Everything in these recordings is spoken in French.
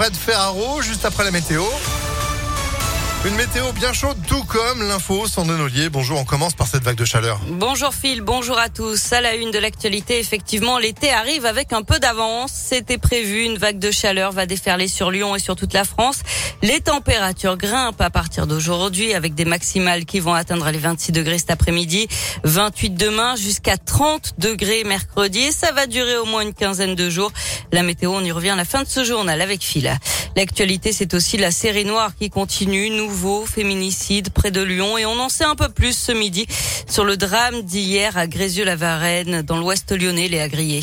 Fred Ferraro juste après la météo. Une météo bien chaude, tout comme l'info. Sandrine Ollier, bonjour. On commence par cette vague de chaleur. Bonjour Phil, bonjour à tous. À la une de l'actualité, effectivement, l'été arrive avec un peu d'avance. C'était prévu, une vague de chaleur va déferler sur Lyon et sur toute la France. Les températures grimpent à partir d'aujourd'hui avec des maximales qui vont atteindre les 26 degrés cet après-midi, 28 demain jusqu'à 30 degrés mercredi. Ça va durer au moins une quinzaine de jours. La météo, on y revient à la fin de ce journal avec Phil. L'actualité, c'est aussi la série noire qui continue. Nouveau féminicide près de Lyon. Et on en sait un peu plus ce midi sur le drame d'hier à Grézieux-la-Varenne, dans l'ouest lyonnais, les Agriers.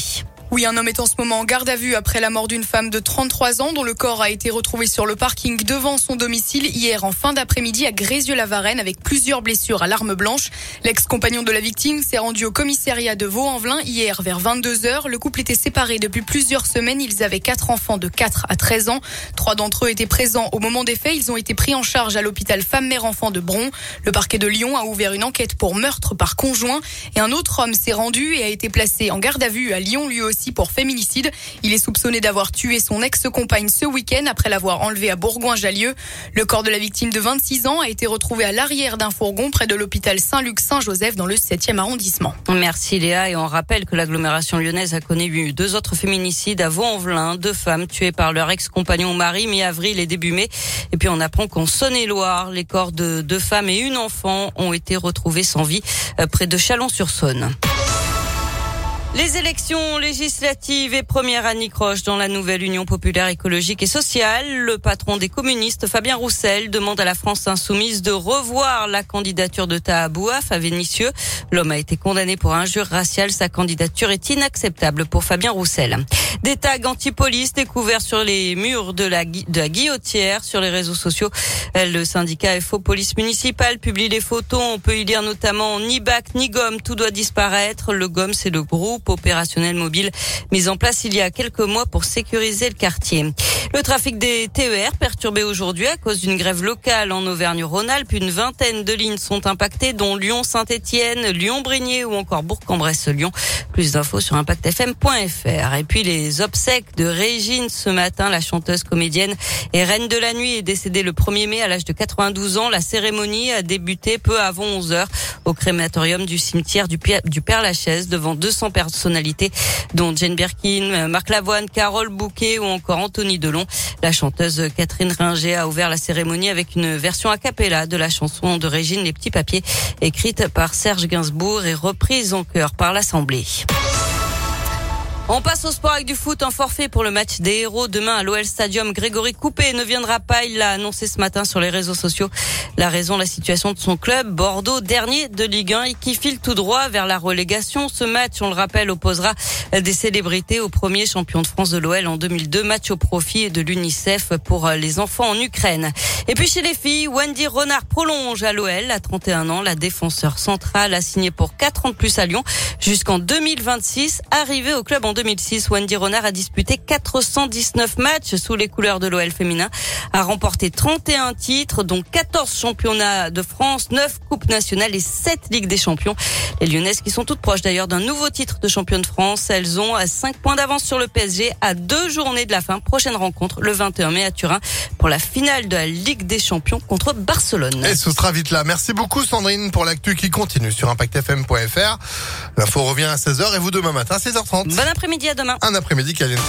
Oui, un homme est en ce moment en garde à vue après la mort d'une femme de 33 ans dont le corps a été retrouvé sur le parking devant son domicile hier en fin d'après-midi à Grézieux-la-Varenne avec plusieurs blessures à l'arme blanche. L'ex-compagnon de la victime s'est rendu au commissariat de Vaux-en-Velin hier vers 22 heures. Le couple était séparé depuis plusieurs semaines. Ils avaient quatre enfants de 4 à 13 ans. Trois d'entre eux étaient présents au moment des faits. Ils ont été pris en charge à l'hôpital femme-mère-enfant de Bron. Le parquet de Lyon a ouvert une enquête pour meurtre par conjoint et un autre homme s'est rendu et a été placé en garde à vue à Lyon lui aussi pour féminicide. Il est soupçonné d'avoir tué son ex-compagne ce week-end après l'avoir enlevé à Bourgoin-Jallieu. Le corps de la victime de 26 ans a été retrouvé à l'arrière d'un fourgon près de l'hôpital Saint-Luc-Saint-Joseph dans le 7e arrondissement. Merci Léa et on rappelle que l'agglomération lyonnaise a connu deux autres féminicides à Vaux-en-Velin, deux femmes tuées par leur ex-compagnon mari mi-avril et début mai. Et puis on apprend qu'en Saône-et-Loire, les corps de deux femmes et une enfant ont été retrouvés sans vie euh, près de Chalon-sur-Saône. Les élections législatives et première Annie Croche dans la nouvelle Union populaire écologique et sociale. Le patron des communistes, Fabien Roussel, demande à la France insoumise de revoir la candidature de Tahabouaf à Vénissieux. L'homme a été condamné pour injure raciale. Sa candidature est inacceptable pour Fabien Roussel. Des tags anti-police découverts sur les murs de la, de la guillotière sur les réseaux sociaux. Le syndicat FO Police Municipale publie les photos. On peut y lire notamment ni bac ni gomme. Tout doit disparaître. Le gomme, c'est le groupe opérationnel mobile mis en place il y a quelques mois pour sécuriser le quartier. Le trafic des TER perturbé aujourd'hui à cause d'une grève locale en Auvergne-Rhône-Alpes. Une vingtaine de lignes sont impactées, dont Lyon-Saint-Etienne, Lyon-Brigné ou encore Bourg-en-Bresse-Lyon. Plus d'infos sur impactfm.fr. Et puis les obsèques de Régine ce matin, la chanteuse comédienne et reine de la nuit est décédée le 1er mai à l'âge de 92 ans. La cérémonie a débuté peu avant 11 heures au crématorium du cimetière du, Père Lachaise devant 200 personnalités dont Jane Birkin, Marc Lavoine, Carole Bouquet ou encore Anthony Delon. La chanteuse Catherine Ringer a ouvert la cérémonie avec une version a cappella de la chanson de Régine Les Petits Papiers, écrite par Serge Gainsbourg et reprise en chœur par l'Assemblée. On passe au sport avec du foot. Un forfait pour le match des héros demain à l'OL Stadium. Grégory Coupé ne viendra pas. Il l'a annoncé ce matin sur les réseaux sociaux. La raison, la situation de son club, Bordeaux, dernier de Ligue 1 et qui file tout droit vers la relégation. Ce match, on le rappelle, opposera des célébrités au premier champion de France de l'OL en 2002. Match au profit de l'UNICEF pour les enfants en Ukraine. Et puis chez les filles, Wendy Renard prolonge à l'OL à 31 ans. La défenseur centrale a signé pour 4 ans de plus à Lyon jusqu'en 2026. Arrivé au club en 2006, Wendy Renard a disputé 419 matchs sous les couleurs de l'OL féminin, a remporté 31 titres, dont 14 championnats de France, 9 coupes nationales et 7 Ligues des champions. Les Lyonnaises qui sont toutes proches d'ailleurs d'un nouveau titre de championne de France. Elles ont 5 points d'avance sur le PSG à deux journées de la fin. Prochaine rencontre le 21 mai à Turin pour la finale de la Ligue des champions contre Barcelone. Et ce sera vite là. Merci beaucoup Sandrine pour l'actu qui continue sur impactfm.fr. L'info revient à 16h et vous demain matin à 16h30. Bon après-midi à demain. Un après-midi caliente.